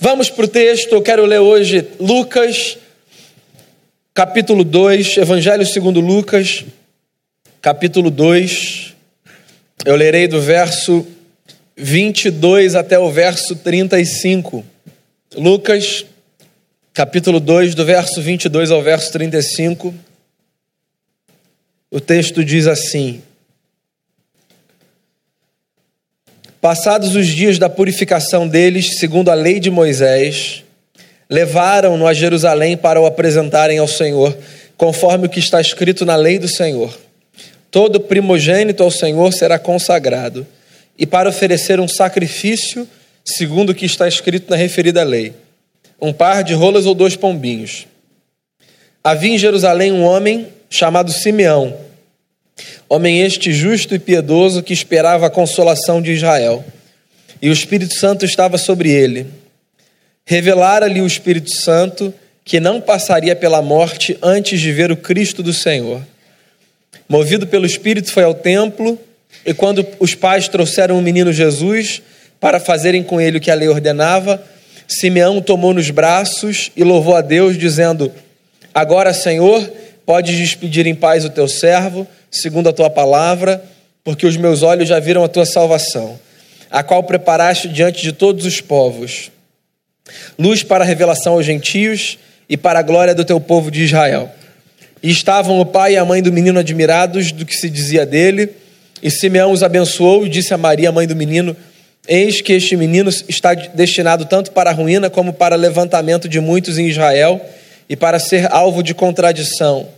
Vamos para o texto, eu quero ler hoje Lucas, capítulo 2, Evangelho segundo Lucas, capítulo 2. Eu lerei do verso 22 até o verso 35. Lucas, capítulo 2, do verso 22 ao verso 35. O texto diz assim: Passados os dias da purificação deles, segundo a lei de Moisés, levaram-no a Jerusalém para o apresentarem ao Senhor, conforme o que está escrito na lei do Senhor. Todo primogênito ao Senhor será consagrado, e para oferecer um sacrifício, segundo o que está escrito na referida lei, um par de rolas ou dois pombinhos. Havia em Jerusalém um homem chamado Simeão Homem este justo e piedoso que esperava a consolação de Israel. E o Espírito Santo estava sobre ele. Revelara-lhe o Espírito Santo que não passaria pela morte antes de ver o Cristo do Senhor. Movido pelo Espírito, foi ao templo, e quando os pais trouxeram o menino Jesus para fazerem com ele o que a lei ordenava, Simeão tomou nos braços e louvou a Deus, dizendo: Agora, Senhor, podes despedir em paz o teu servo segundo a tua palavra, porque os meus olhos já viram a tua salvação, a qual preparaste diante de todos os povos, luz para a revelação aos gentios e para a glória do teu povo de Israel. E estavam o pai e a mãe do menino admirados do que se dizia dele, e Simeão os abençoou e disse a Maria, mãe do menino: Eis que este menino está destinado tanto para a ruína como para levantamento de muitos em Israel e para ser alvo de contradição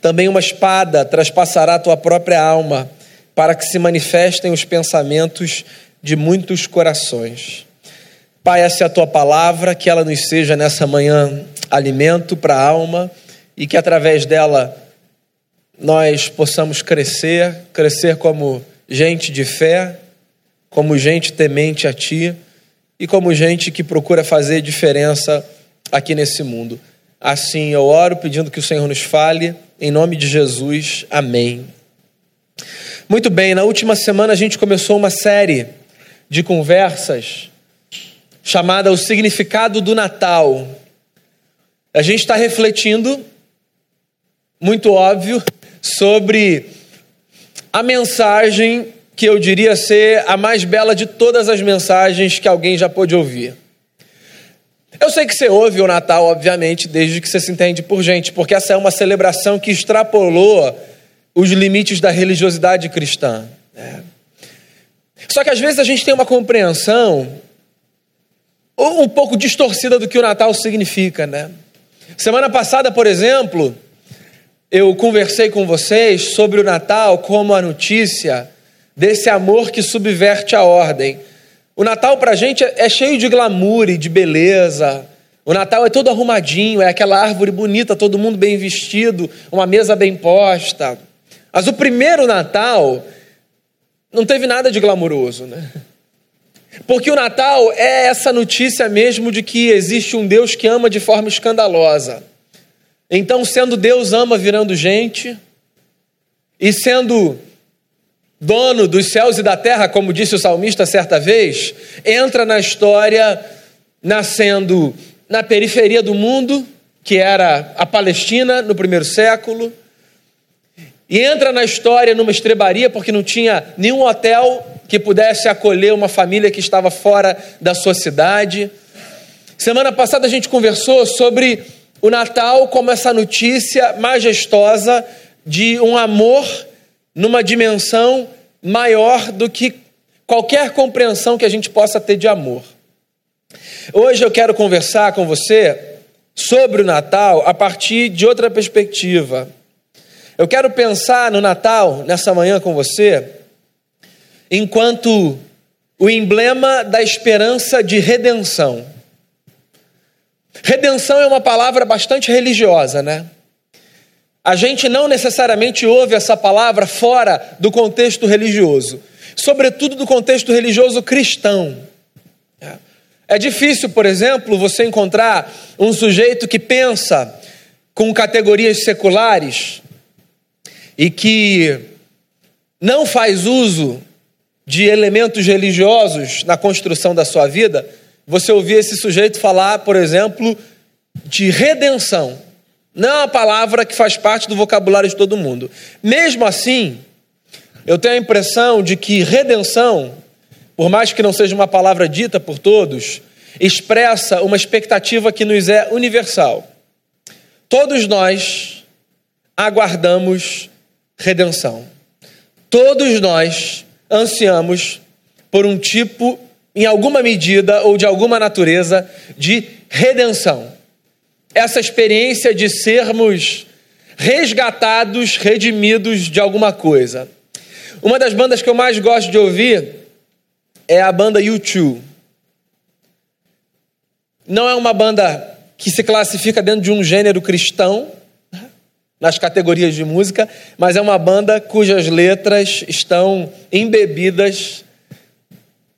também uma espada traspassará tua própria alma, para que se manifestem os pensamentos de muitos corações. Pai, essa é a tua palavra, que ela nos seja nessa manhã alimento para a alma e que através dela nós possamos crescer, crescer como gente de fé, como gente temente a ti e como gente que procura fazer diferença aqui nesse mundo. Assim eu oro pedindo que o Senhor nos fale em nome de Jesus, amém. Muito bem, na última semana a gente começou uma série de conversas chamada O Significado do Natal. A gente está refletindo, muito óbvio, sobre a mensagem que eu diria ser a mais bela de todas as mensagens que alguém já pôde ouvir. Eu sei que você ouve o Natal, obviamente, desde que você se entende por gente, porque essa é uma celebração que extrapolou os limites da religiosidade cristã. Né? Só que às vezes a gente tem uma compreensão um pouco distorcida do que o Natal significa, né? Semana passada, por exemplo, eu conversei com vocês sobre o Natal como a notícia desse amor que subverte a ordem. O Natal para a gente é cheio de glamour e de beleza. O Natal é todo arrumadinho, é aquela árvore bonita, todo mundo bem vestido, uma mesa bem posta. Mas o primeiro Natal não teve nada de glamouroso, né? Porque o Natal é essa notícia mesmo de que existe um Deus que ama de forma escandalosa. Então, sendo Deus ama virando gente, e sendo dono dos céus e da terra, como disse o salmista certa vez, entra na história nascendo na periferia do mundo, que era a Palestina no primeiro século, e entra na história numa estrebaria porque não tinha nenhum hotel que pudesse acolher uma família que estava fora da sua cidade. Semana passada a gente conversou sobre o Natal como essa notícia majestosa de um amor numa dimensão maior do que qualquer compreensão que a gente possa ter de amor. Hoje eu quero conversar com você sobre o Natal a partir de outra perspectiva. Eu quero pensar no Natal nessa manhã com você enquanto o emblema da esperança de redenção. Redenção é uma palavra bastante religiosa, né? A gente não necessariamente ouve essa palavra fora do contexto religioso, sobretudo do contexto religioso cristão. É difícil, por exemplo, você encontrar um sujeito que pensa com categorias seculares e que não faz uso de elementos religiosos na construção da sua vida você ouvir esse sujeito falar, por exemplo, de redenção. Não é uma palavra que faz parte do vocabulário de todo mundo. Mesmo assim, eu tenho a impressão de que redenção, por mais que não seja uma palavra dita por todos, expressa uma expectativa que nos é universal. Todos nós aguardamos redenção. Todos nós ansiamos por um tipo, em alguma medida ou de alguma natureza, de redenção. Essa experiência de sermos resgatados, redimidos de alguma coisa. Uma das bandas que eu mais gosto de ouvir é a banda U2. Não é uma banda que se classifica dentro de um gênero cristão, nas categorias de música, mas é uma banda cujas letras estão embebidas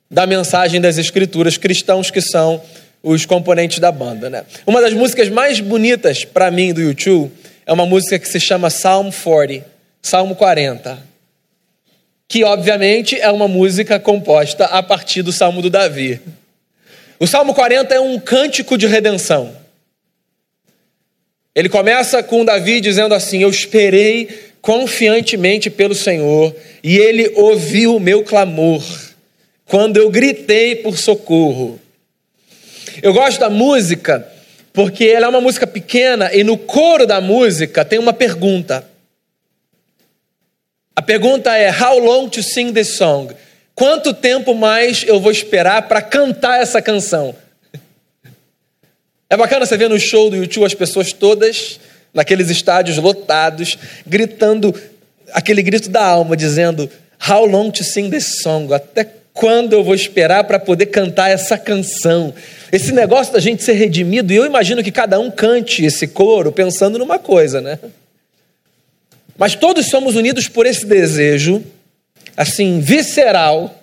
da mensagem das escrituras, cristãos que são os componentes da banda. Né? Uma das músicas mais bonitas para mim do YouTube é uma música que se chama Psalm 40, Salmo 40, que obviamente é uma música composta a partir do Salmo do Davi. O Salmo 40 é um cântico de redenção. Ele começa com Davi dizendo assim: Eu esperei confiantemente pelo Senhor e ele ouviu o meu clamor quando eu gritei por socorro. Eu gosto da música porque ela é uma música pequena e no coro da música tem uma pergunta. A pergunta é: How long to sing this song? Quanto tempo mais eu vou esperar para cantar essa canção? É bacana você ver no show do YouTube as pessoas todas naqueles estádios lotados, gritando aquele grito da alma, dizendo: How long to sing this song? Até quando eu vou esperar para poder cantar essa canção? Esse negócio da gente ser redimido, e eu imagino que cada um cante esse coro pensando numa coisa, né? Mas todos somos unidos por esse desejo assim, visceral,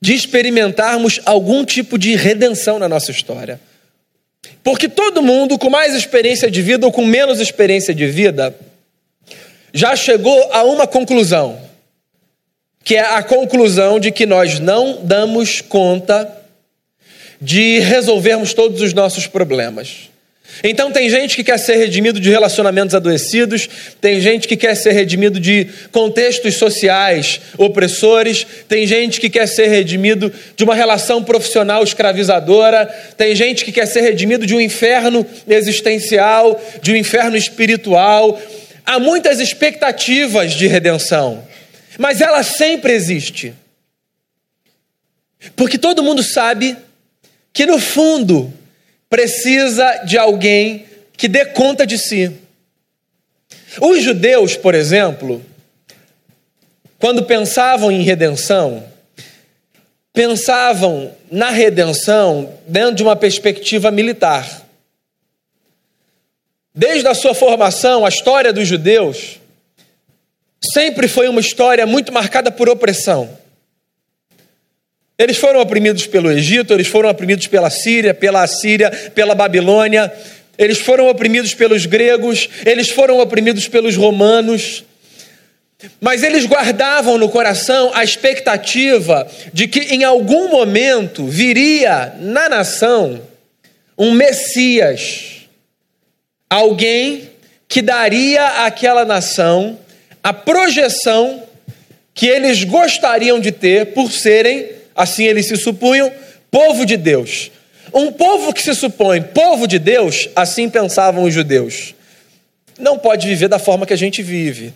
de experimentarmos algum tipo de redenção na nossa história. Porque todo mundo, com mais experiência de vida ou com menos experiência de vida, já chegou a uma conclusão, que é a conclusão de que nós não damos conta de resolvermos todos os nossos problemas. Então tem gente que quer ser redimido de relacionamentos adoecidos, tem gente que quer ser redimido de contextos sociais opressores, tem gente que quer ser redimido de uma relação profissional escravizadora, tem gente que quer ser redimido de um inferno existencial, de um inferno espiritual. Há muitas expectativas de redenção, mas ela sempre existe. Porque todo mundo sabe que no fundo precisa de alguém que dê conta de si. Os judeus, por exemplo, quando pensavam em redenção, pensavam na redenção dentro de uma perspectiva militar. Desde a sua formação, a história dos judeus sempre foi uma história muito marcada por opressão. Eles foram oprimidos pelo Egito, eles foram oprimidos pela Síria, pela Assíria, pela Babilônia, eles foram oprimidos pelos gregos, eles foram oprimidos pelos romanos. Mas eles guardavam no coração a expectativa de que em algum momento viria na nação um Messias, alguém que daria àquela nação a projeção que eles gostariam de ter por serem assim eles se supunham, povo de Deus. Um povo que se supõe povo de Deus, assim pensavam os judeus, não pode viver da forma que a gente vive.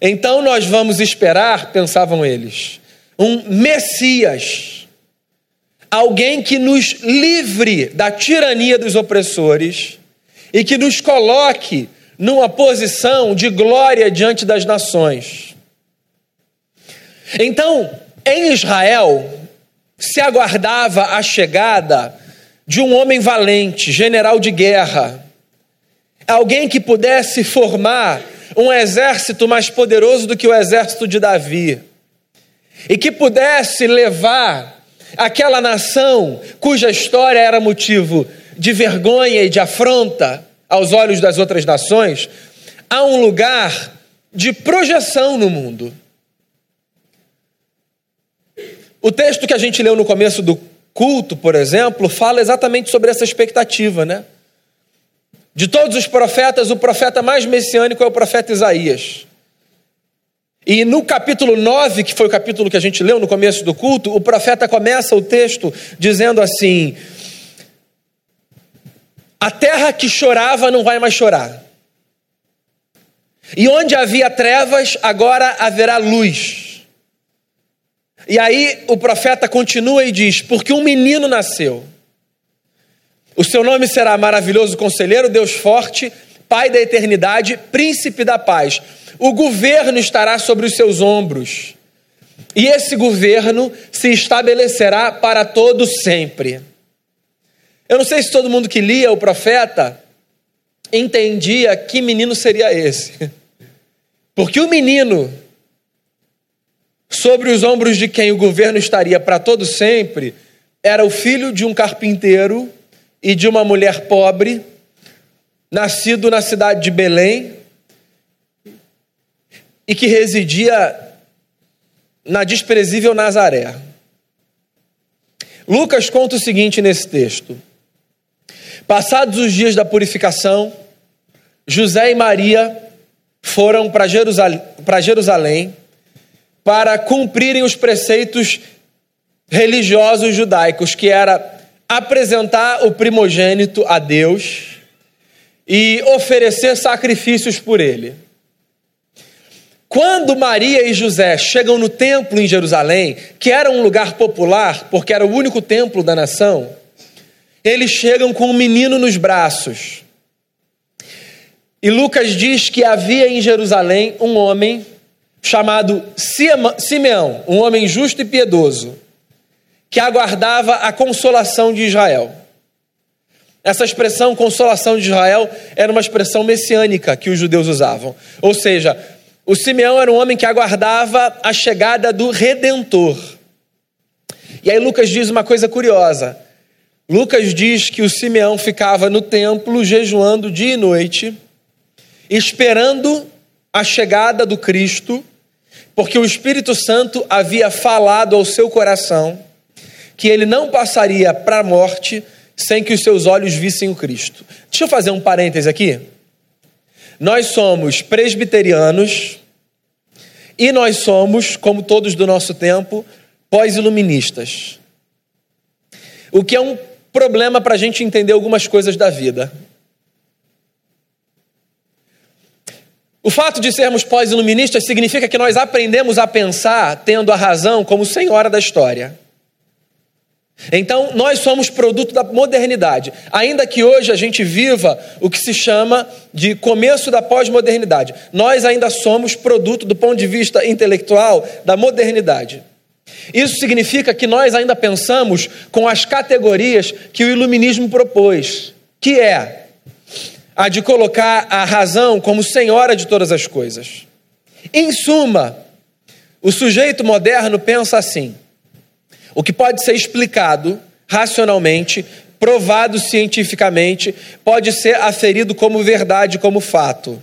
Então nós vamos esperar, pensavam eles, um Messias, alguém que nos livre da tirania dos opressores e que nos coloque numa posição de glória diante das nações. Então, em Israel, se aguardava a chegada de um homem valente, general de guerra, alguém que pudesse formar um exército mais poderoso do que o exército de Davi, e que pudesse levar aquela nação cuja história era motivo de vergonha e de afronta aos olhos das outras nações, a um lugar de projeção no mundo. O texto que a gente leu no começo do culto, por exemplo, fala exatamente sobre essa expectativa, né? De todos os profetas, o profeta mais messiânico é o profeta Isaías. E no capítulo 9, que foi o capítulo que a gente leu no começo do culto, o profeta começa o texto dizendo assim: A terra que chorava não vai mais chorar. E onde havia trevas, agora haverá luz. E aí o profeta continua e diz: Porque um menino nasceu. O seu nome será maravilhoso conselheiro, Deus forte, Pai da eternidade, príncipe da paz. O governo estará sobre os seus ombros. E esse governo se estabelecerá para todo sempre. Eu não sei se todo mundo que lia o profeta entendia que menino seria esse. Porque o menino sobre os ombros de quem o governo estaria para todo sempre era o filho de um carpinteiro e de uma mulher pobre, nascido na cidade de Belém, e que residia na desprezível Nazaré. Lucas conta o seguinte nesse texto: Passados os dias da purificação, José e Maria foram para Jerusalém, para cumprirem os preceitos religiosos judaicos, que era apresentar o primogênito a Deus e oferecer sacrifícios por ele. Quando Maria e José chegam no templo em Jerusalém, que era um lugar popular, porque era o único templo da nação, eles chegam com um menino nos braços. E Lucas diz que havia em Jerusalém um homem chamado Simeão, um homem justo e piedoso, que aguardava a consolação de Israel. Essa expressão consolação de Israel era uma expressão messiânica que os judeus usavam. Ou seja, o Simeão era um homem que aguardava a chegada do redentor. E aí Lucas diz uma coisa curiosa. Lucas diz que o Simeão ficava no templo jejuando dia e noite, esperando a chegada do Cristo, porque o Espírito Santo havia falado ao seu coração que ele não passaria para a morte sem que os seus olhos vissem o Cristo. Deixa eu fazer um parêntese aqui. Nós somos presbiterianos e nós somos, como todos do nosso tempo, pós-iluministas. O que é um problema para a gente entender algumas coisas da vida. O fato de sermos pós-iluministas significa que nós aprendemos a pensar tendo a razão como senhora da história. Então, nós somos produto da modernidade, ainda que hoje a gente viva o que se chama de começo da pós-modernidade. Nós ainda somos produto, do ponto de vista intelectual, da modernidade. Isso significa que nós ainda pensamos com as categorias que o iluminismo propôs, que é a de colocar a razão como senhora de todas as coisas. Em suma, o sujeito moderno pensa assim: o que pode ser explicado racionalmente, provado cientificamente, pode ser aferido como verdade, como fato.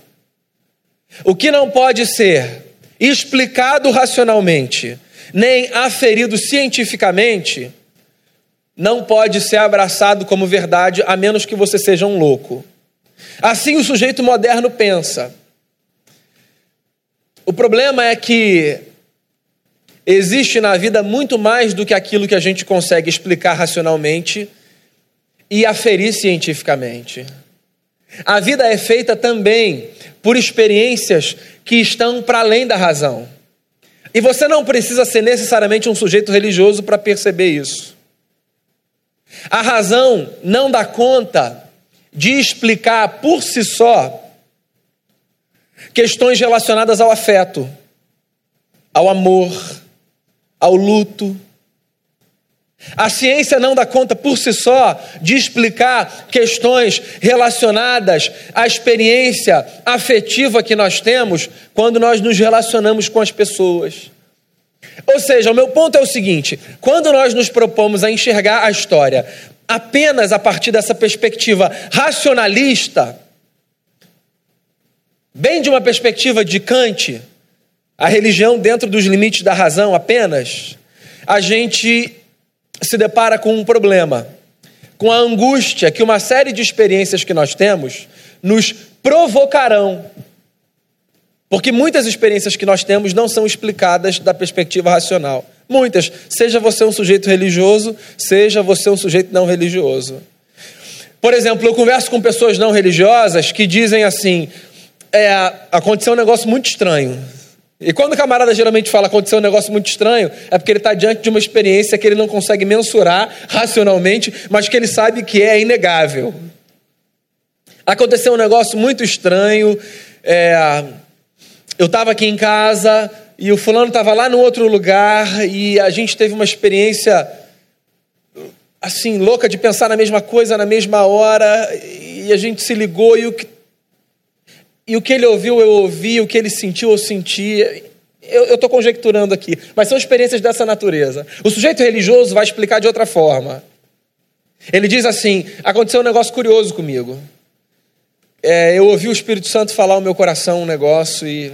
O que não pode ser explicado racionalmente, nem aferido cientificamente, não pode ser abraçado como verdade, a menos que você seja um louco. Assim o sujeito moderno pensa. O problema é que Existe na vida muito mais do que aquilo que a gente consegue explicar racionalmente e aferir cientificamente. A vida é feita também por experiências que estão para além da razão. E você não precisa ser necessariamente um sujeito religioso para perceber isso. A razão não dá conta de explicar por si só questões relacionadas ao afeto, ao amor, ao luto. A ciência não dá conta por si só de explicar questões relacionadas à experiência afetiva que nós temos quando nós nos relacionamos com as pessoas. Ou seja, o meu ponto é o seguinte: quando nós nos propomos a enxergar a história apenas a partir dessa perspectiva racionalista, bem de uma perspectiva de Kant, a religião dentro dos limites da razão apenas, a gente se depara com um problema, com a angústia que uma série de experiências que nós temos nos provocarão. Porque muitas experiências que nós temos não são explicadas da perspectiva racional. Muitas. Seja você um sujeito religioso, seja você um sujeito não religioso. Por exemplo, eu converso com pessoas não religiosas que dizem assim: é, aconteceu um negócio muito estranho. E quando o camarada geralmente fala aconteceu um negócio muito estranho, é porque ele está diante de uma experiência que ele não consegue mensurar racionalmente, mas que ele sabe que é inegável. Aconteceu um negócio muito estranho. É, eu estava aqui em casa e o fulano estava lá no outro lugar e a gente teve uma experiência assim louca de pensar na mesma coisa na mesma hora e a gente se ligou e o que e o que ele ouviu, eu ouvi, o que ele sentiu, eu senti. Eu estou conjecturando aqui, mas são experiências dessa natureza. O sujeito religioso vai explicar de outra forma. Ele diz assim: aconteceu um negócio curioso comigo. É, eu ouvi o Espírito Santo falar ao meu coração um negócio e.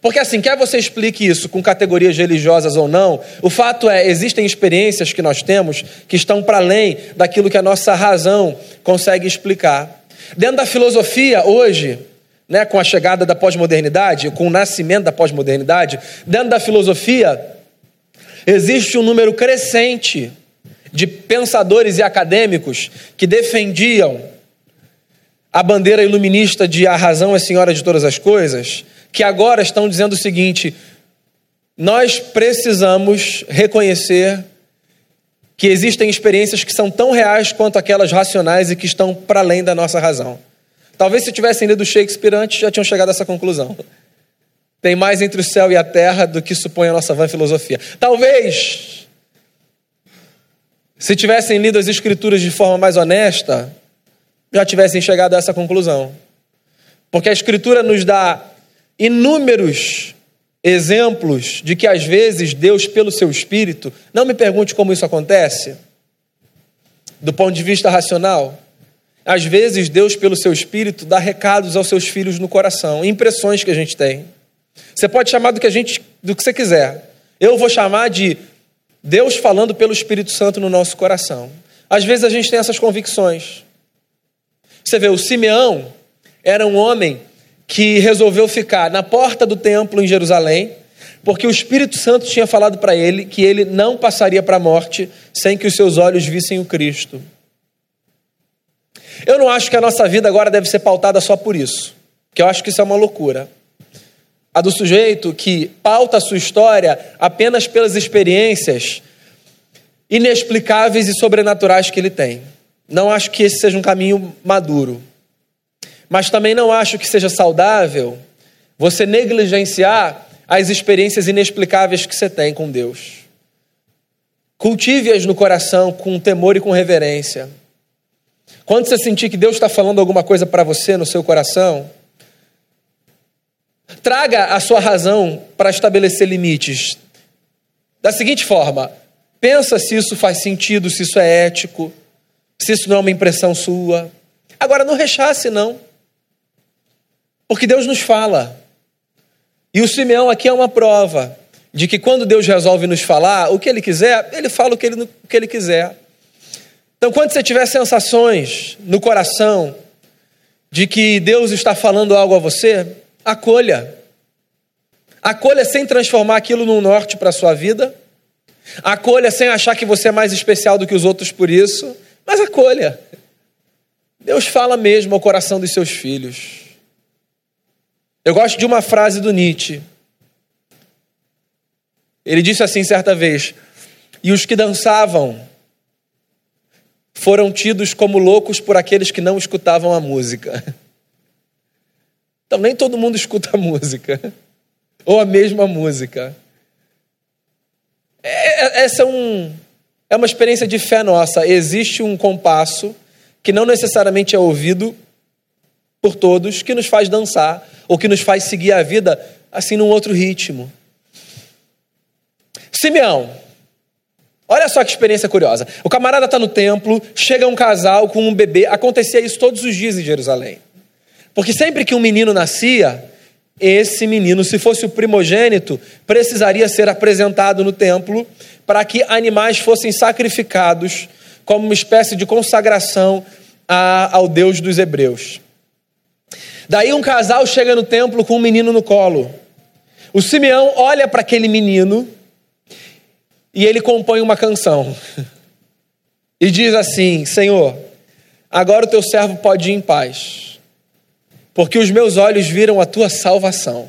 Porque assim, quer você explique isso com categorias religiosas ou não, o fato é, existem experiências que nós temos que estão para além daquilo que a nossa razão consegue explicar. Dentro da filosofia, hoje, né, com a chegada da pós-modernidade, com o nascimento da pós-modernidade, dentro da filosofia, existe um número crescente de pensadores e acadêmicos que defendiam a bandeira iluminista de a razão é senhora de todas as coisas, que agora estão dizendo o seguinte: nós precisamos reconhecer que existem experiências que são tão reais quanto aquelas racionais e que estão para além da nossa razão. Talvez se tivessem lido Shakespeare antes já tinham chegado a essa conclusão. Tem mais entre o céu e a terra do que supõe a nossa vã filosofia. Talvez, se tivessem lido as Escrituras de forma mais honesta, já tivessem chegado a essa conclusão. Porque a Escritura nos dá inúmeros exemplos de que às vezes Deus, pelo seu espírito, não me pergunte como isso acontece, do ponto de vista racional. Às vezes Deus, pelo seu espírito, dá recados aos seus filhos no coração, impressões que a gente tem. Você pode chamar do que a gente, do que você quiser. Eu vou chamar de Deus falando pelo Espírito Santo no nosso coração. Às vezes a gente tem essas convicções. Você vê, o Simeão era um homem que resolveu ficar na porta do templo em Jerusalém, porque o Espírito Santo tinha falado para ele que ele não passaria para a morte sem que os seus olhos vissem o Cristo. Eu não acho que a nossa vida agora deve ser pautada só por isso, que eu acho que isso é uma loucura. A do sujeito que pauta a sua história apenas pelas experiências inexplicáveis e sobrenaturais que ele tem. Não acho que esse seja um caminho maduro. Mas também não acho que seja saudável você negligenciar as experiências inexplicáveis que você tem com Deus. Cultive-as no coração com temor e com reverência. Quando você sentir que Deus está falando alguma coisa para você no seu coração, traga a sua razão para estabelecer limites. Da seguinte forma: pensa se isso faz sentido, se isso é ético, se isso não é uma impressão sua. Agora, não rechace, não. Porque Deus nos fala. E o Simeão aqui é uma prova de que quando Deus resolve nos falar o que Ele quiser, Ele fala o que Ele, o que ele quiser. Então, quando você tiver sensações no coração de que Deus está falando algo a você, acolha. Acolha sem transformar aquilo num norte para a sua vida. Acolha sem achar que você é mais especial do que os outros por isso, mas acolha. Deus fala mesmo ao coração dos seus filhos. Eu gosto de uma frase do Nietzsche. Ele disse assim certa vez: E os que dançavam foram tidos como loucos por aqueles que não escutavam a música. Então, nem todo mundo escuta a música, ou a mesma música. É, é, essa é, um, é uma experiência de fé nossa. Existe um compasso que não necessariamente é ouvido por todos, que nos faz dançar, ou que nos faz seguir a vida assim num outro ritmo. Simeão, olha só que experiência curiosa. O camarada está no templo, chega um casal com um bebê, acontecia isso todos os dias em Jerusalém. Porque sempre que um menino nascia, esse menino, se fosse o primogênito, precisaria ser apresentado no templo para que animais fossem sacrificados como uma espécie de consagração a, ao Deus dos hebreus. Daí um casal chega no templo com um menino no colo. O Simeão olha para aquele menino e ele compõe uma canção. E diz assim: Senhor, agora o teu servo pode ir em paz, porque os meus olhos viram a tua salvação.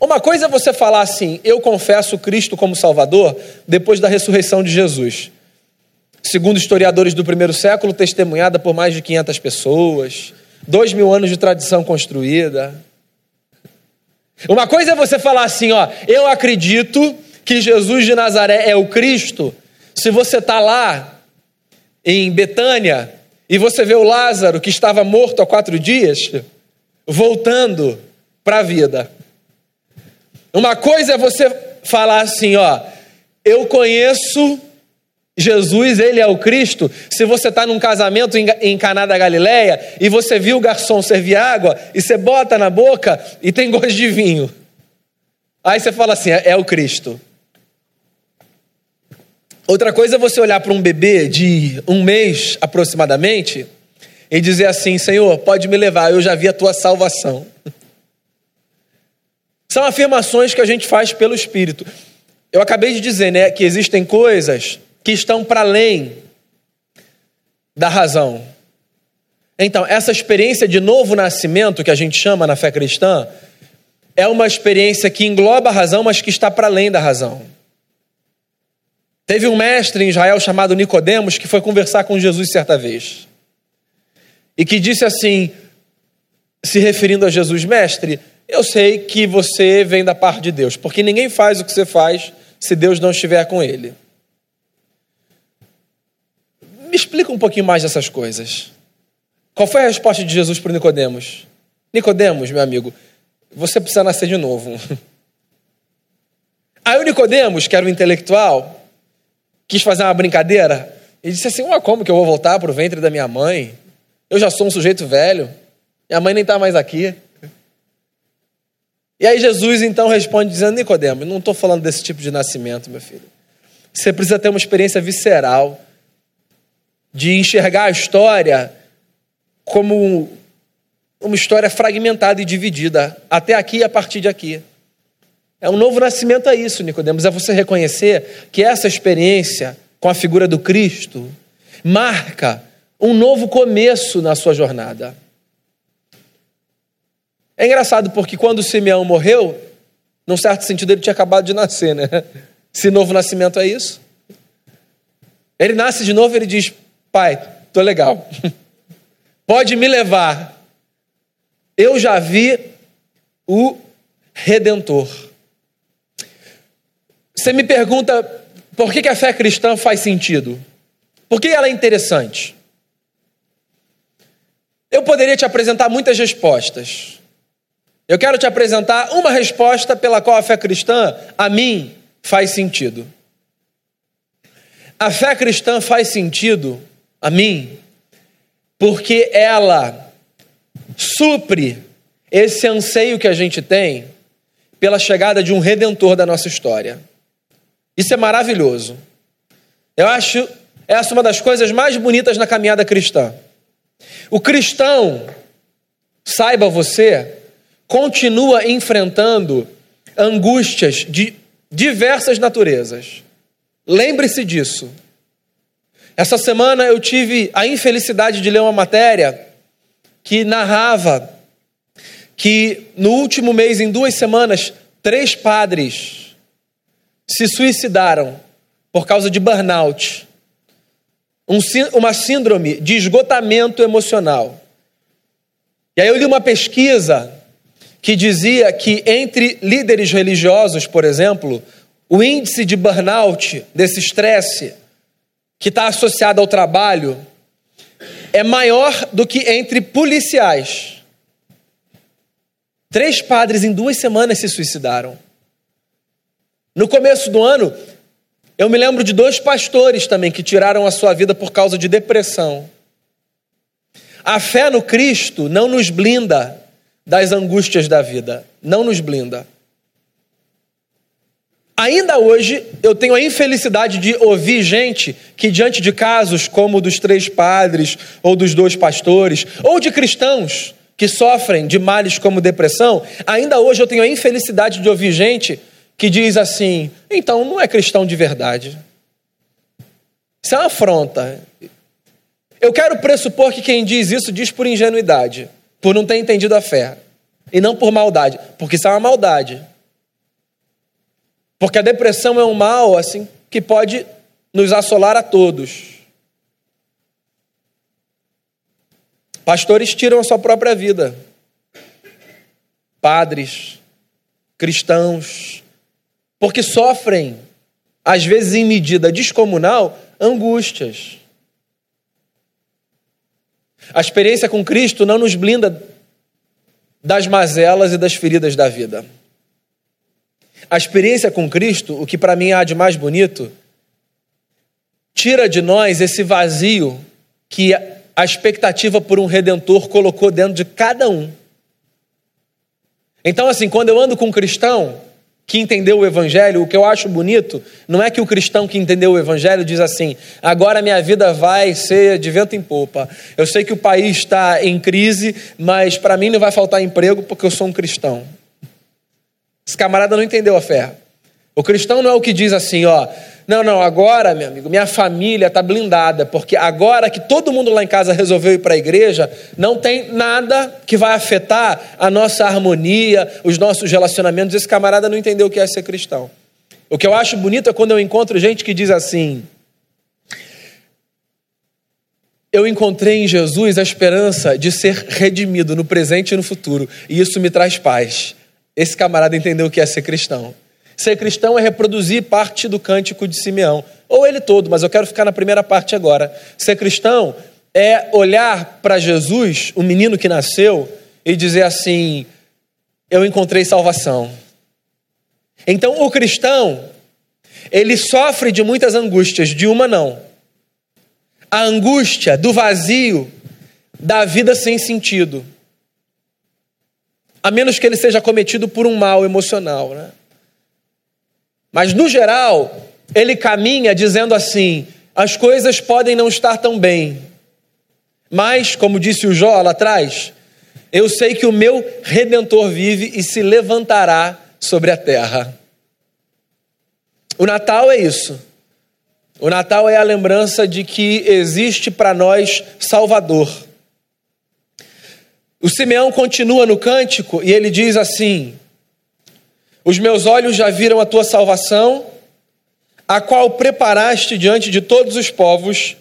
Uma coisa é você falar assim: Eu confesso Cristo como Salvador depois da ressurreição de Jesus segundo historiadores do primeiro século, testemunhada por mais de 500 pessoas, dois mil anos de tradição construída. Uma coisa é você falar assim, ó, eu acredito que Jesus de Nazaré é o Cristo. Se você está lá em Betânia e você vê o Lázaro que estava morto há quatro dias, voltando para a vida. Uma coisa é você falar assim, ó, eu conheço Jesus, ele é o Cristo. Se você está num casamento em Caná da Galileia e você viu o garçom servir água e você bota na boca e tem gosto de vinho. Aí você fala assim, é, é o Cristo. Outra coisa é você olhar para um bebê de um mês aproximadamente e dizer assim: Senhor, pode me levar, eu já vi a tua salvação. São afirmações que a gente faz pelo Espírito. Eu acabei de dizer, né, que existem coisas que estão para além da razão. Então, essa experiência de novo nascimento, que a gente chama na fé cristã, é uma experiência que engloba a razão, mas que está para além da razão. Teve um mestre em Israel chamado Nicodemos que foi conversar com Jesus certa vez. E que disse assim, se referindo a Jesus, mestre, eu sei que você vem da parte de Deus, porque ninguém faz o que você faz se Deus não estiver com ele. Me explica um pouquinho mais dessas coisas. Qual foi a resposta de Jesus para Nicodemos? Nicodemos, meu amigo, você precisa nascer de novo. Aí o Nicodemos, que era um intelectual, quis fazer uma brincadeira e disse assim: Ué, como que eu vou voltar para o ventre da minha mãe? Eu já sou um sujeito velho, minha mãe nem está mais aqui. E aí Jesus então responde dizendo: Nicodemos, não estou falando desse tipo de nascimento, meu filho. Você precisa ter uma experiência visceral de enxergar a história como uma história fragmentada e dividida, até aqui e a partir de aqui. É um novo nascimento a isso, Nicodemos, é você reconhecer que essa experiência com a figura do Cristo marca um novo começo na sua jornada. É engraçado porque quando Simeão morreu, num certo sentido ele tinha acabado de nascer, né? Se novo nascimento é isso. Ele nasce de novo, ele diz: Pai, tô legal. Pode me levar. Eu já vi o Redentor. Você me pergunta por que, a fé cristã faz sentido? Por que ela é interessante? Eu poderia te apresentar muitas respostas. Eu quero te apresentar uma resposta pela qual a fé cristã, a mim, faz sentido. A fé cristã faz sentido a mim, porque ela supre esse anseio que a gente tem pela chegada de um redentor da nossa história. Isso é maravilhoso. Eu acho essa uma das coisas mais bonitas na caminhada cristã. O cristão, saiba você, continua enfrentando angústias de diversas naturezas. Lembre-se disso. Essa semana eu tive a infelicidade de ler uma matéria que narrava que no último mês, em duas semanas, três padres se suicidaram por causa de burnout, um, uma síndrome de esgotamento emocional. E aí eu li uma pesquisa que dizia que entre líderes religiosos, por exemplo, o índice de burnout, desse estresse, que está associada ao trabalho é maior do que entre policiais. Três padres em duas semanas se suicidaram. No começo do ano, eu me lembro de dois pastores também que tiraram a sua vida por causa de depressão. A fé no Cristo não nos blinda das angústias da vida, não nos blinda. Ainda hoje, eu tenho a infelicidade de ouvir gente que, diante de casos como o dos três padres, ou dos dois pastores, ou de cristãos que sofrem de males como depressão, ainda hoje eu tenho a infelicidade de ouvir gente que diz assim: então não é cristão de verdade. Isso é uma afronta. Eu quero pressupor que quem diz isso diz por ingenuidade, por não ter entendido a fé, e não por maldade, porque isso é uma maldade. Porque a depressão é um mal assim que pode nos assolar a todos. Pastores tiram a sua própria vida. Padres, cristãos, porque sofrem, às vezes em medida descomunal, angústias. A experiência com Cristo não nos blinda das mazelas e das feridas da vida. A experiência com Cristo, o que para mim há de mais bonito, tira de nós esse vazio que a expectativa por um redentor colocou dentro de cada um. Então, assim, quando eu ando com um cristão, que entendeu o Evangelho, o que eu acho bonito não é que o cristão que entendeu o Evangelho diz assim: agora minha vida vai ser de vento em popa. Eu sei que o país está em crise, mas para mim não vai faltar emprego porque eu sou um cristão. Esse camarada não entendeu a fé. O cristão não é o que diz assim, ó, não, não, agora, meu amigo, minha família está blindada, porque agora que todo mundo lá em casa resolveu ir para a igreja, não tem nada que vai afetar a nossa harmonia, os nossos relacionamentos. Esse camarada não entendeu o que é ser cristão. O que eu acho bonito é quando eu encontro gente que diz assim: Eu encontrei em Jesus a esperança de ser redimido no presente e no futuro, e isso me traz paz. Esse camarada entendeu o que é ser cristão. Ser cristão é reproduzir parte do cântico de Simeão, ou ele todo, mas eu quero ficar na primeira parte agora. Ser cristão é olhar para Jesus, o menino que nasceu, e dizer assim: Eu encontrei salvação. Então, o cristão, ele sofre de muitas angústias, de uma não. A angústia do vazio da vida sem sentido. A menos que ele seja cometido por um mal emocional, né? Mas, no geral, ele caminha dizendo assim: as coisas podem não estar tão bem, mas, como disse o Jó lá atrás, eu sei que o meu redentor vive e se levantará sobre a terra. O Natal é isso. O Natal é a lembrança de que existe para nós Salvador. O Simeão continua no cântico e ele diz assim: os meus olhos já viram a tua salvação, a qual preparaste diante de todos os povos,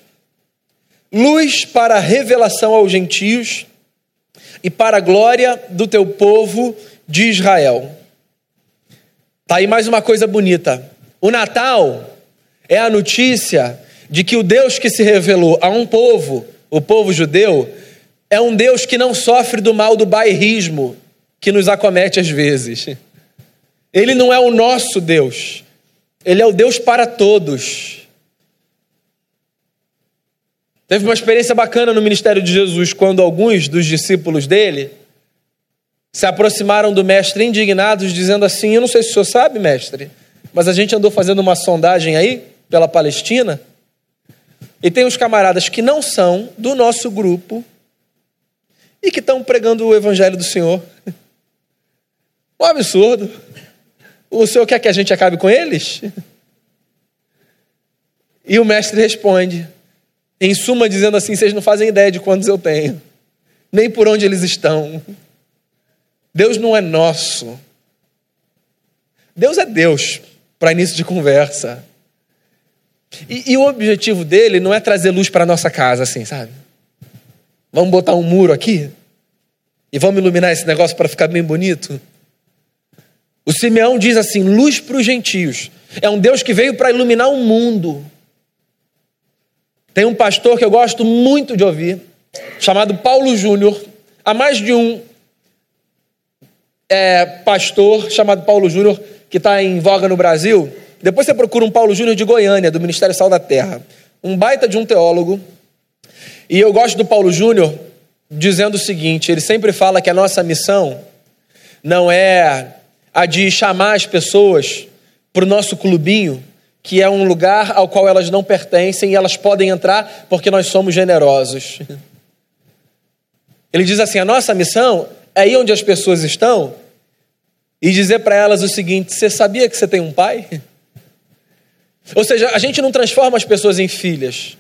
luz para a revelação aos gentios e para a glória do teu povo de Israel. Tá aí mais uma coisa bonita. O Natal é a notícia de que o Deus que se revelou a um povo, o povo judeu, é um Deus que não sofre do mal do bairrismo que nos acomete às vezes. Ele não é o nosso Deus, ele é o Deus para todos. Teve uma experiência bacana no ministério de Jesus quando alguns dos discípulos dele se aproximaram do mestre indignados, dizendo assim: Eu não sei se o senhor sabe, mestre, mas a gente andou fazendo uma sondagem aí pela Palestina e tem uns camaradas que não são do nosso grupo e que estão pregando o evangelho do Senhor. Um absurdo. O senhor quer que a gente acabe com eles? E o mestre responde, em suma, dizendo assim: vocês não fazem ideia de quantos eu tenho, nem por onde eles estão. Deus não é nosso. Deus é Deus, para início de conversa. E, e, o objetivo dele não é trazer luz para nossa casa, assim, sabe? Vamos botar um muro aqui e vamos iluminar esse negócio para ficar bem bonito. O Simeão diz assim: luz para os gentios. É um Deus que veio para iluminar o mundo. Tem um pastor que eu gosto muito de ouvir, chamado Paulo Júnior. Há mais de um é, pastor chamado Paulo Júnior que está em voga no Brasil. Depois você procura um Paulo Júnior de Goiânia, do Ministério Sal da Terra. Um baita de um teólogo. E eu gosto do Paulo Júnior dizendo o seguinte: ele sempre fala que a nossa missão não é a de chamar as pessoas para o nosso clubinho, que é um lugar ao qual elas não pertencem e elas podem entrar porque nós somos generosos. Ele diz assim: a nossa missão é ir onde as pessoas estão e dizer para elas o seguinte: você sabia que você tem um pai? Ou seja, a gente não transforma as pessoas em filhas,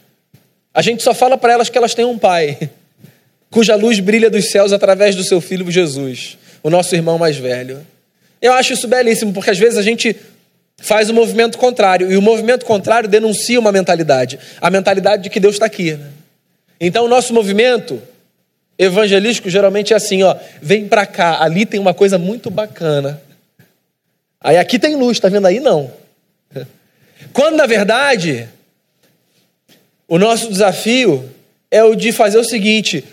a gente só fala para elas que elas têm um pai, cuja luz brilha dos céus através do seu filho Jesus, o nosso irmão mais velho. Eu acho isso belíssimo, porque às vezes a gente faz o movimento contrário, e o movimento contrário denuncia uma mentalidade, a mentalidade de que Deus está aqui. Né? Então o nosso movimento evangelístico geralmente é assim, ó, vem para cá, ali tem uma coisa muito bacana. Aí aqui tem luz, tá vendo aí não. Quando na verdade o nosso desafio é o de fazer o seguinte: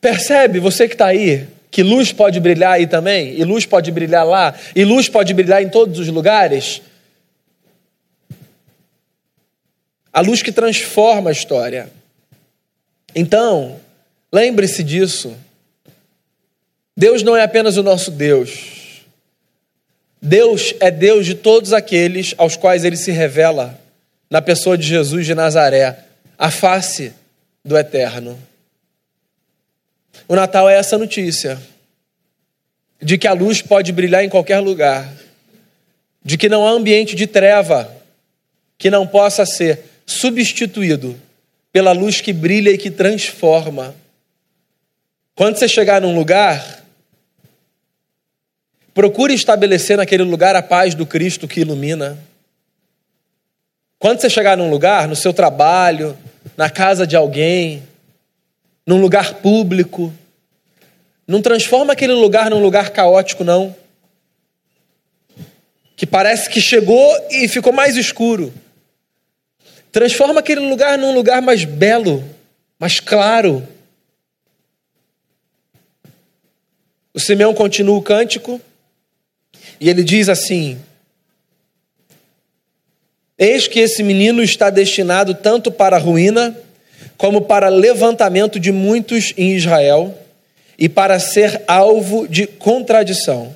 percebe, você que está aí, que luz pode brilhar aí também, e luz pode brilhar lá, e luz pode brilhar em todos os lugares? A luz que transforma a história. Então, lembre-se disso. Deus não é apenas o nosso Deus. Deus é Deus de todos aqueles aos quais ele se revela na pessoa de Jesus de Nazaré, a face do eterno. O Natal é essa notícia de que a luz pode brilhar em qualquer lugar, de que não há ambiente de treva que não possa ser substituído pela luz que brilha e que transforma. Quando você chegar num lugar, procure estabelecer naquele lugar a paz do Cristo que ilumina. Quando você chegar num lugar, no seu trabalho, na casa de alguém, num lugar público, não transforma aquele lugar num lugar caótico, não. Que parece que chegou e ficou mais escuro. Transforma aquele lugar num lugar mais belo, mais claro. O Simeão continua o cântico e ele diz assim: Eis que esse menino está destinado tanto para ruína, como para levantamento de muitos em Israel, e para ser alvo de contradição.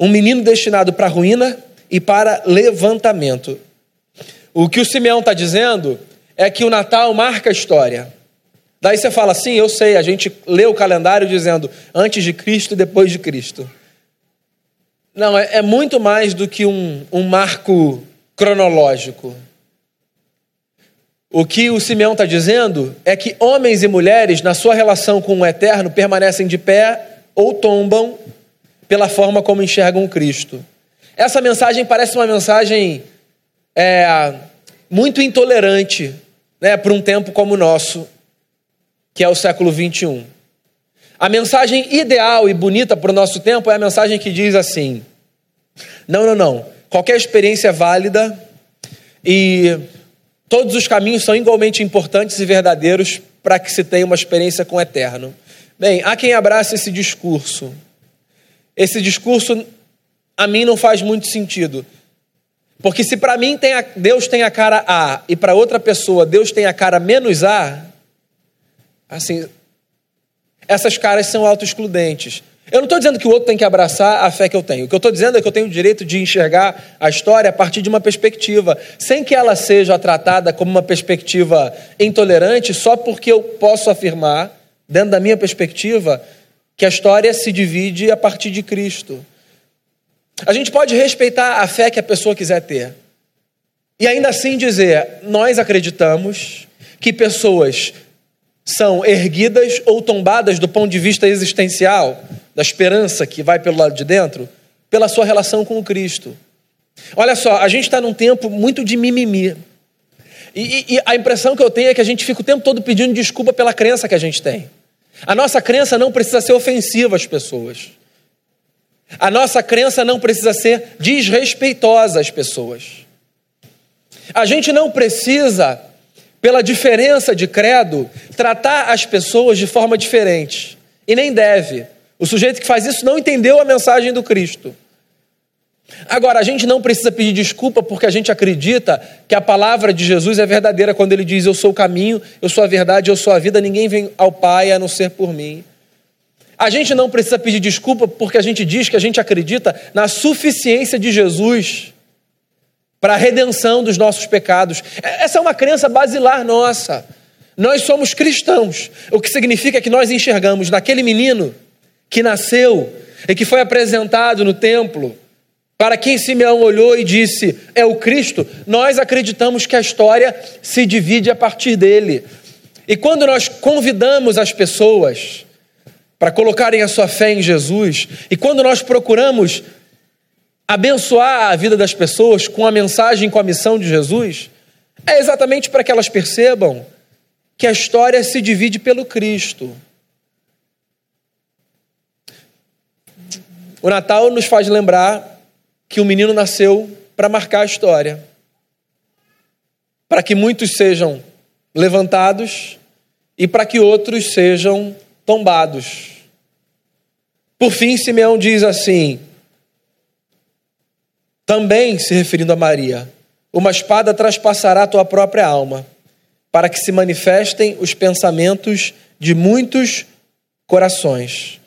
Um menino destinado para ruína e para levantamento. O que o Simeão está dizendo é que o Natal marca a história. Daí você fala assim, eu sei, a gente lê o calendário dizendo antes de Cristo e depois de Cristo. Não, é, é muito mais do que um, um marco cronológico. O que o Simeão está dizendo é que homens e mulheres, na sua relação com o eterno, permanecem de pé ou tombam pela forma como enxergam Cristo. Essa mensagem parece uma mensagem é, muito intolerante né, para um tempo como o nosso, que é o século 21. A mensagem ideal e bonita para o nosso tempo é a mensagem que diz assim: não, não, não. Qualquer experiência é válida e todos os caminhos são igualmente importantes e verdadeiros para que se tenha uma experiência com o eterno. Bem, há quem abrace esse discurso. Esse discurso a mim não faz muito sentido. Porque se para mim tem a, Deus tem a cara A e para outra pessoa Deus tem a cara menos A, assim, essas caras são autoexcludentes. Eu não estou dizendo que o outro tem que abraçar a fé que eu tenho. O que eu estou dizendo é que eu tenho o direito de enxergar a história a partir de uma perspectiva, sem que ela seja tratada como uma perspectiva intolerante, só porque eu posso afirmar, dentro da minha perspectiva, que a história se divide a partir de Cristo. A gente pode respeitar a fé que a pessoa quiser ter. E ainda assim dizer: nós acreditamos que pessoas são erguidas ou tombadas do ponto de vista existencial, da esperança que vai pelo lado de dentro, pela sua relação com o Cristo. Olha só, a gente está num tempo muito de mimimi. E, e, a impressão que eu tenho é que a gente fica o tempo todo pedindo desculpa pela crença que a gente tem. A nossa crença não precisa ser ofensiva às pessoas. A nossa crença não precisa ser desrespeitosa às pessoas. A gente não precisa, pela diferença de credo, tratar as pessoas de forma diferente. E nem deve. O sujeito que faz isso não entendeu a mensagem do Cristo. Agora, a gente não precisa pedir desculpa porque a gente acredita que a palavra de Jesus é verdadeira quando ele diz: Eu sou o caminho, eu sou a verdade, eu sou a vida, ninguém vem ao Pai a não ser por mim. A gente não precisa pedir desculpa porque a gente diz que a gente acredita na suficiência de Jesus para a redenção dos nossos pecados. Essa é uma crença basilar nossa. Nós somos cristãos, o que significa que nós enxergamos naquele menino que nasceu e que foi apresentado no templo, para quem Simeão olhou e disse: É o Cristo, nós acreditamos que a história se divide a partir dele. E quando nós convidamos as pessoas para colocarem a sua fé em Jesus, e quando nós procuramos abençoar a vida das pessoas com a mensagem, com a missão de Jesus, é exatamente para que elas percebam que a história se divide pelo Cristo. O Natal nos faz lembrar que o menino nasceu para marcar a história, para que muitos sejam levantados e para que outros sejam tombados. Por fim, Simeão diz assim, também se referindo a Maria: Uma espada traspassará tua própria alma, para que se manifestem os pensamentos de muitos corações.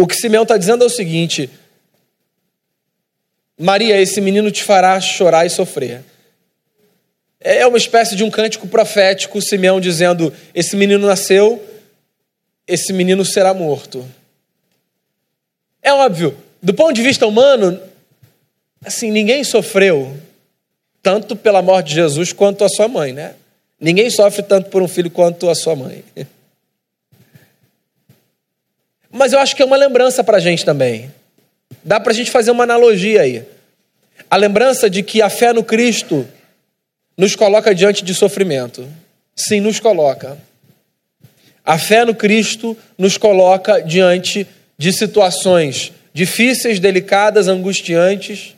O que Simeão está dizendo é o seguinte: Maria, esse menino te fará chorar e sofrer. É uma espécie de um cântico profético, Simeão dizendo: Esse menino nasceu, esse menino será morto. É óbvio, do ponto de vista humano, assim, ninguém sofreu tanto pela morte de Jesus quanto a sua mãe, né? Ninguém sofre tanto por um filho quanto a sua mãe. Mas eu acho que é uma lembrança para a gente também. Dá para a gente fazer uma analogia aí. A lembrança de que a fé no Cristo nos coloca diante de sofrimento. Sim, nos coloca. A fé no Cristo nos coloca diante de situações difíceis, delicadas, angustiantes.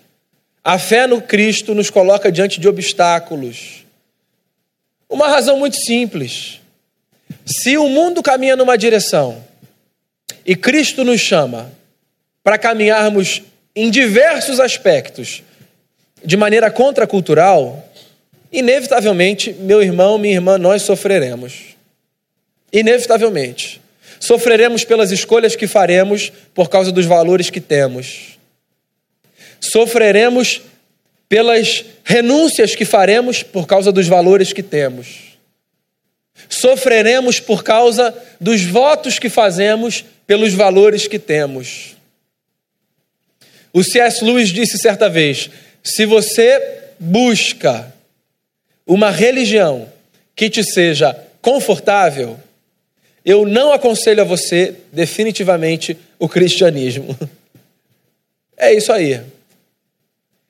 A fé no Cristo nos coloca diante de obstáculos. Uma razão muito simples. Se o mundo caminha numa direção e Cristo nos chama para caminharmos em diversos aspectos de maneira contracultural, inevitavelmente, meu irmão, minha irmã, nós sofreremos. Inevitavelmente. Sofreremos pelas escolhas que faremos por causa dos valores que temos. Sofreremos pelas renúncias que faremos por causa dos valores que temos. Sofreremos por causa dos votos que fazemos pelos valores que temos. O C.S. Lewis disse certa vez: se você busca uma religião que te seja confortável, eu não aconselho a você definitivamente o cristianismo. É isso aí.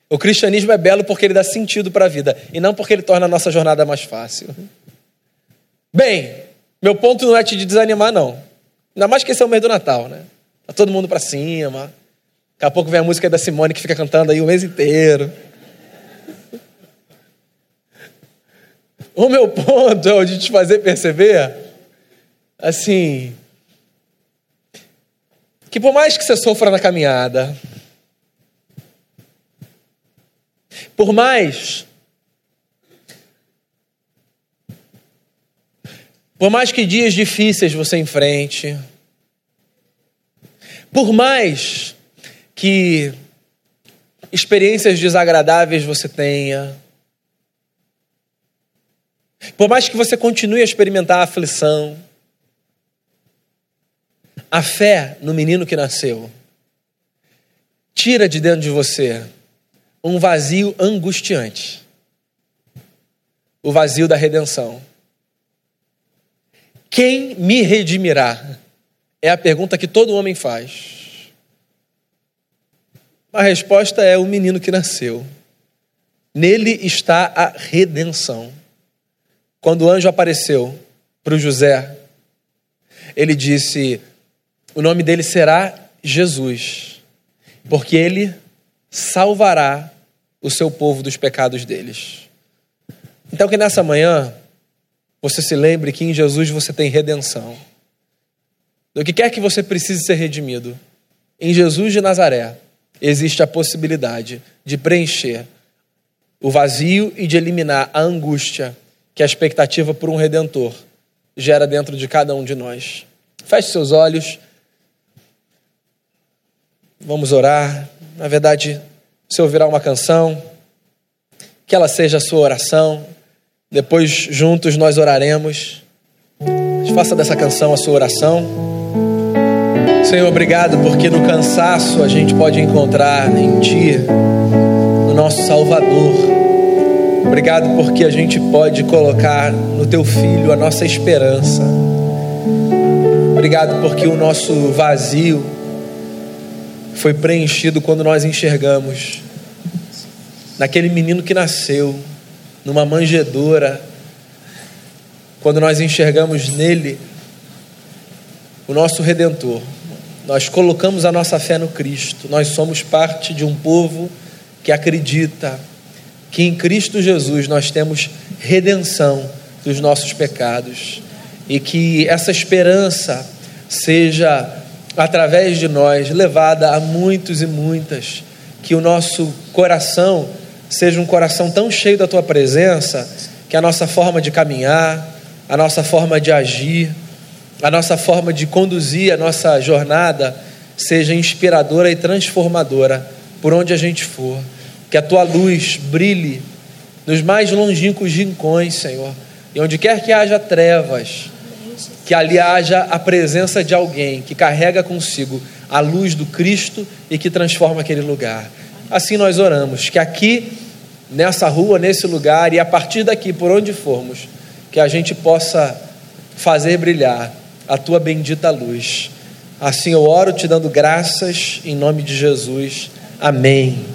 O cristianismo é belo porque ele dá sentido para a vida e não porque ele torna a nossa jornada mais fácil. Bem, meu ponto não é te desanimar, não. Ainda mais que esse é o mês do Natal, né? Tá todo mundo para cima. Daqui a pouco vem a música da Simone que fica cantando aí o mês inteiro. O meu ponto é o de te fazer perceber, assim, que por mais que você sofra na caminhada, por mais por mais que dias difíceis você enfrente, por mais que experiências desagradáveis você tenha, por mais que você continue a experimentar a aflição, a fé no menino que nasceu tira de dentro de você um vazio angustiante o vazio da redenção. Quem me redimirá? É a pergunta que todo homem faz. A resposta é o menino que nasceu. Nele está a redenção. Quando o anjo apareceu para o José, ele disse: O nome dele será Jesus, porque ele salvará o seu povo dos pecados deles. Então, que nessa manhã você se lembre que em Jesus você tem redenção. Do que quer que você precise ser redimido, em Jesus de Nazaré existe a possibilidade de preencher o vazio e de eliminar a angústia que a expectativa por um redentor gera dentro de cada um de nós. Feche seus olhos. Vamos orar. Na verdade, Você ouvirá uma canção, que ela seja a sua oração. Depois, juntos, nós oraremos. Faça dessa canção a sua oração. Senhor, obrigado porque no cansaço a gente pode encontrar em Ti o nosso Salvador. Obrigado porque a gente pode colocar no Teu Filho a nossa esperança. Obrigado porque o nosso vazio foi preenchido quando nós enxergamos naquele menino que nasceu numa manjedoura, quando nós enxergamos nele o nosso redentor. Nós colocamos a nossa fé no Cristo. Nós somos parte de um povo que acredita que em Cristo Jesus nós temos redenção dos nossos pecados e que essa esperança seja através de nós levada a muitos e muitas, que o nosso coração seja um coração tão cheio da tua presença que a nossa forma de caminhar, a nossa forma de agir, a nossa forma de conduzir a nossa jornada seja inspiradora e transformadora por onde a gente for. Que a tua luz brilhe nos mais longínquos rincões, Senhor, e onde quer que haja trevas, que ali haja a presença de alguém que carrega consigo a luz do Cristo e que transforma aquele lugar. Assim nós oramos, que aqui, nessa rua, nesse lugar e a partir daqui, por onde formos, que a gente possa fazer brilhar a tua bendita luz. Assim eu oro te dando graças em nome de Jesus. Amém.